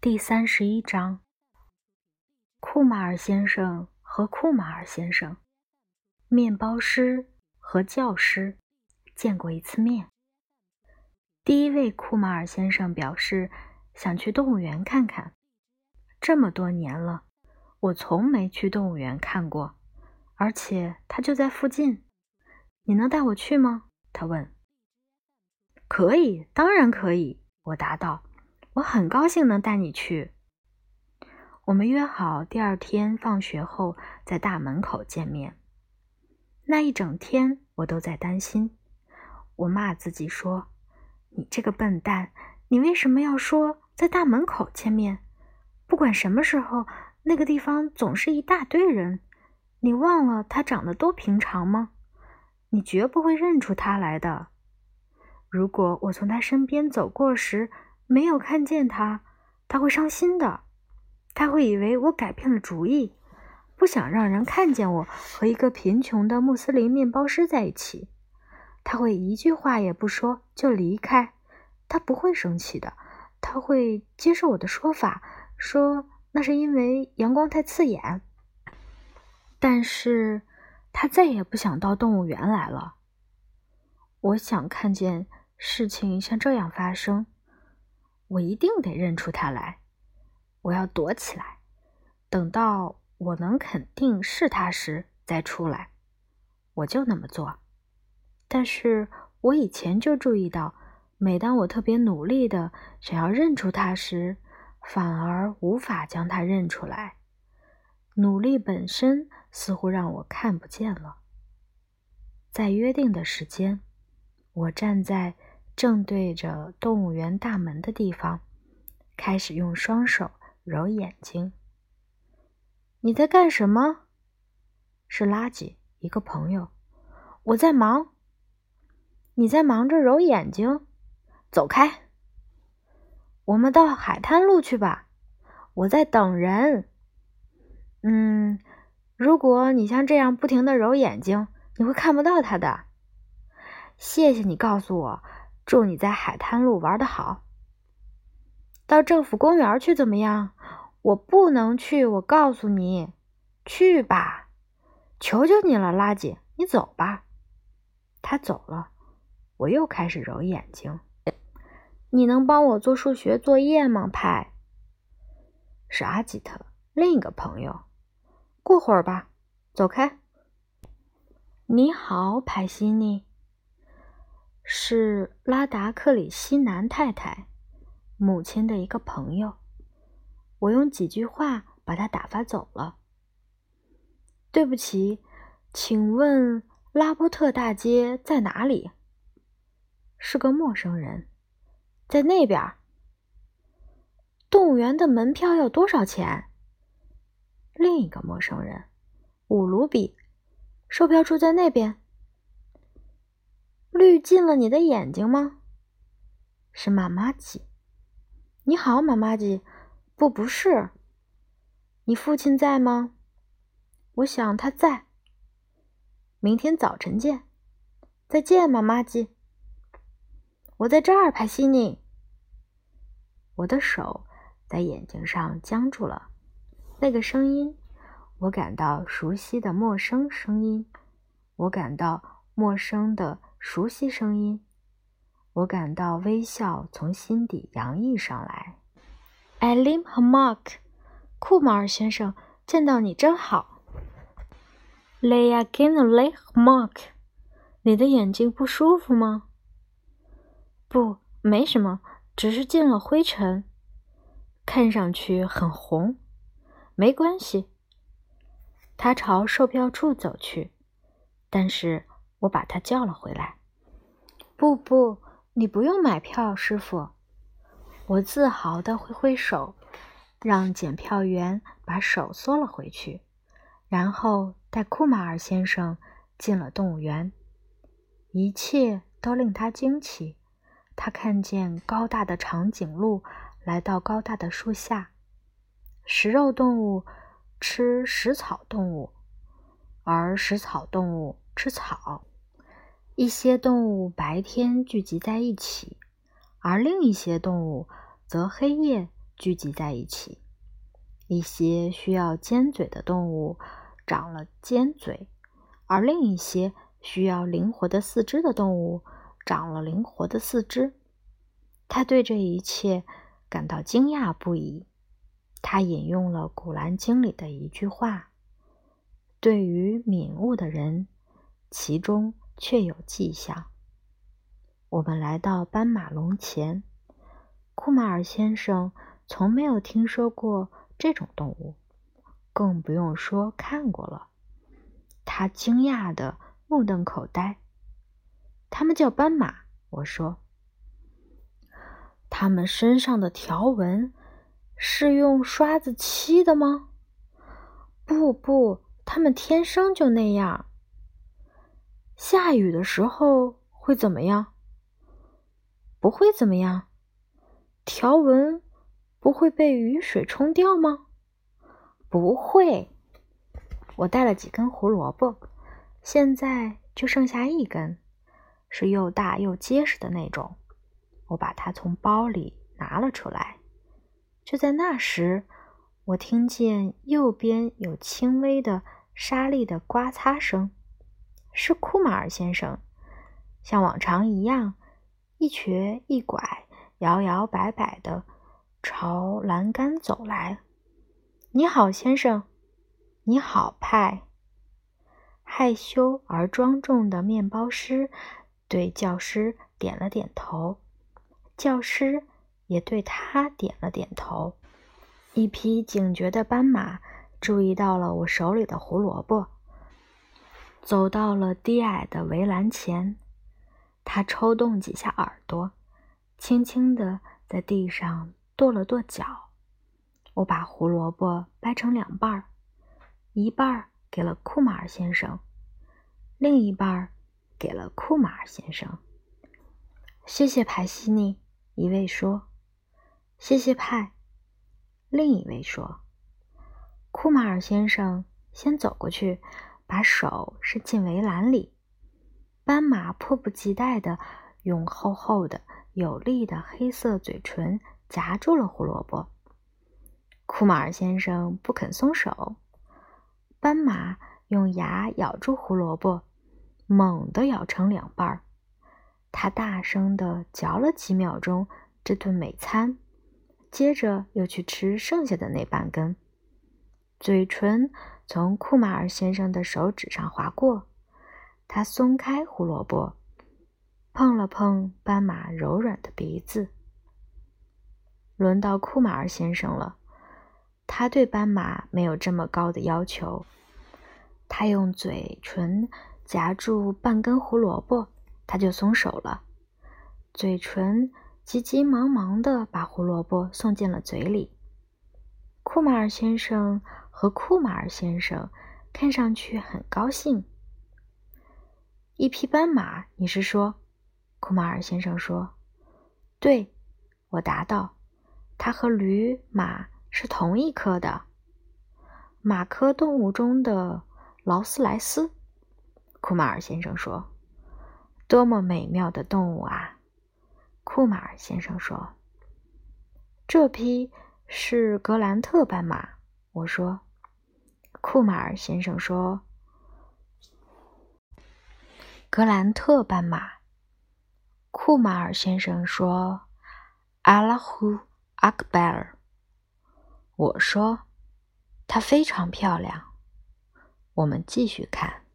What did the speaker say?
第三十一章：库马尔先生和库马尔先生，面包师和教师见过一次面。第一位库马尔先生表示想去动物园看看。这么多年了，我从没去动物园看过，而且它就在附近。你能带我去吗？他问。可以，当然可以，我答道。我很高兴能带你去。我们约好第二天放学后在大门口见面。那一整天我都在担心。我骂自己说：“你这个笨蛋，你为什么要说在大门口见面？不管什么时候，那个地方总是一大堆人。你忘了他长得多平常吗？你绝不会认出他来的。如果我从他身边走过时，没有看见他，他会伤心的。他会以为我改变了主意，不想让人看见我和一个贫穷的穆斯林面包师在一起。他会一句话也不说就离开。他不会生气的，他会接受我的说法，说那是因为阳光太刺眼。但是，他再也不想到动物园来了。我想看见事情像这样发生。我一定得认出他来，我要躲起来，等到我能肯定是他时再出来。我就那么做。但是我以前就注意到，每当我特别努力的想要认出他时，反而无法将他认出来。努力本身似乎让我看不见了。在约定的时间，我站在。正对着动物园大门的地方，开始用双手揉眼睛。你在干什么？是垃圾，一个朋友。我在忙。你在忙着揉眼睛？走开。我们到海滩路去吧。我在等人。嗯，如果你像这样不停的揉眼睛，你会看不到他的。谢谢你告诉我。祝你在海滩路玩的好。到政府公园去怎么样？我不能去，我告诉你，去吧，求求你了，垃圾，你走吧。他走了，我又开始揉眼睛。你能帮我做数学作业吗，派？是阿吉特，另一个朋友。过会儿吧，走开。你好，派西尼。是拉达克里希南太太母亲的一个朋友。我用几句话把他打发走了。对不起，请问拉波特大街在哪里？是个陌生人，在那边。动物园的门票要多少钱？另一个陌生人，五卢比，售票处在那边。绿进了你的眼睛吗？是妈妈鸡。你好，妈妈鸡。不，不是。你父亲在吗？我想他在。明天早晨见。再见，妈妈鸡。我在这儿，帕西尼。我的手在眼睛上僵住了。那个声音，我感到熟悉的陌生声音。我感到陌生的。熟悉声音，我感到微笑从心底洋溢上来。艾琳和 Mark，库马尔先生，见到你真好。Leia Ginley 和 Mark，你的眼睛不舒服吗？不，没什么，只是进了灰尘，看上去很红。没关系。他朝售票处走去，但是。我把他叫了回来。不不，你不用买票，师傅。我自豪地挥挥手，让检票员把手缩了回去，然后带库马尔先生进了动物园。一切都令他惊奇。他看见高大的长颈鹿来到高大的树下。食肉动物吃食草动物，而食草动物吃草。一些动物白天聚集在一起，而另一些动物则黑夜聚集在一起。一些需要尖嘴的动物长了尖嘴，而另一些需要灵活的四肢的动物长了灵活的四肢。他对这一切感到惊讶不已。他引用了《古兰经》里的一句话：“对于敏悟的人，其中确有迹象。”我们来到斑马龙前，库马尔先生从没有听说过这种动物，更不用说看过了。他惊讶的目瞪口呆。他们叫斑马，我说。他们身上的条纹是用刷子漆的吗？不不，他们天生就那样。下雨的时候会怎么样？不会怎么样，条纹不会被雨水冲掉吗？不会。我带了几根胡萝卜，现在就剩下一根，是又大又结实的那种。我把它从包里拿了出来。就在那时，我听见右边有轻微的沙粒的刮擦声，是库马尔先生，像往常一样。一瘸一拐，摇摇摆摆的朝栏杆走来。你好，先生。你好，派。害羞而庄重的面包师对教师点了点头，教师也对他点了点头。一匹警觉的斑马注意到了我手里的胡萝卜，走到了低矮的围栏前。他抽动几下耳朵，轻轻地在地上跺了跺脚。我把胡萝卜掰成两半儿，一半儿给了库马尔先生，另一半儿给了库马尔先生。谢谢派西尼，一位说。谢谢派，另一位说。库马尔先生先走过去，把手伸进围栏里。斑马迫不及待地用厚厚的、有力的黑色嘴唇夹住了胡萝卜。库马尔先生不肯松手。斑马用牙咬住胡萝卜，猛地咬成两半儿。他大声地嚼了几秒钟这顿美餐，接着又去吃剩下的那半根。嘴唇从库马尔先生的手指上划过。他松开胡萝卜，碰了碰斑马柔软的鼻子。轮到库马尔先生了，他对斑马没有这么高的要求。他用嘴唇夹住半根胡萝卜，他就松手了。嘴唇急急忙忙地把胡萝卜送进了嘴里。库马尔先生和库马尔先生看上去很高兴。一匹斑马，你是说？库马尔先生说：“对。”我答道：“它和驴、马是同一科的，马科动物中的劳斯莱斯。”库马尔先生说：“多么美妙的动物啊！”库马尔先生说：“这匹是格兰特斑马。”我说：“库马尔先生说。”格兰特斑马，库马尔先生说：“阿拉胡阿克贝尔。”我说：“它非常漂亮。”我们继续看。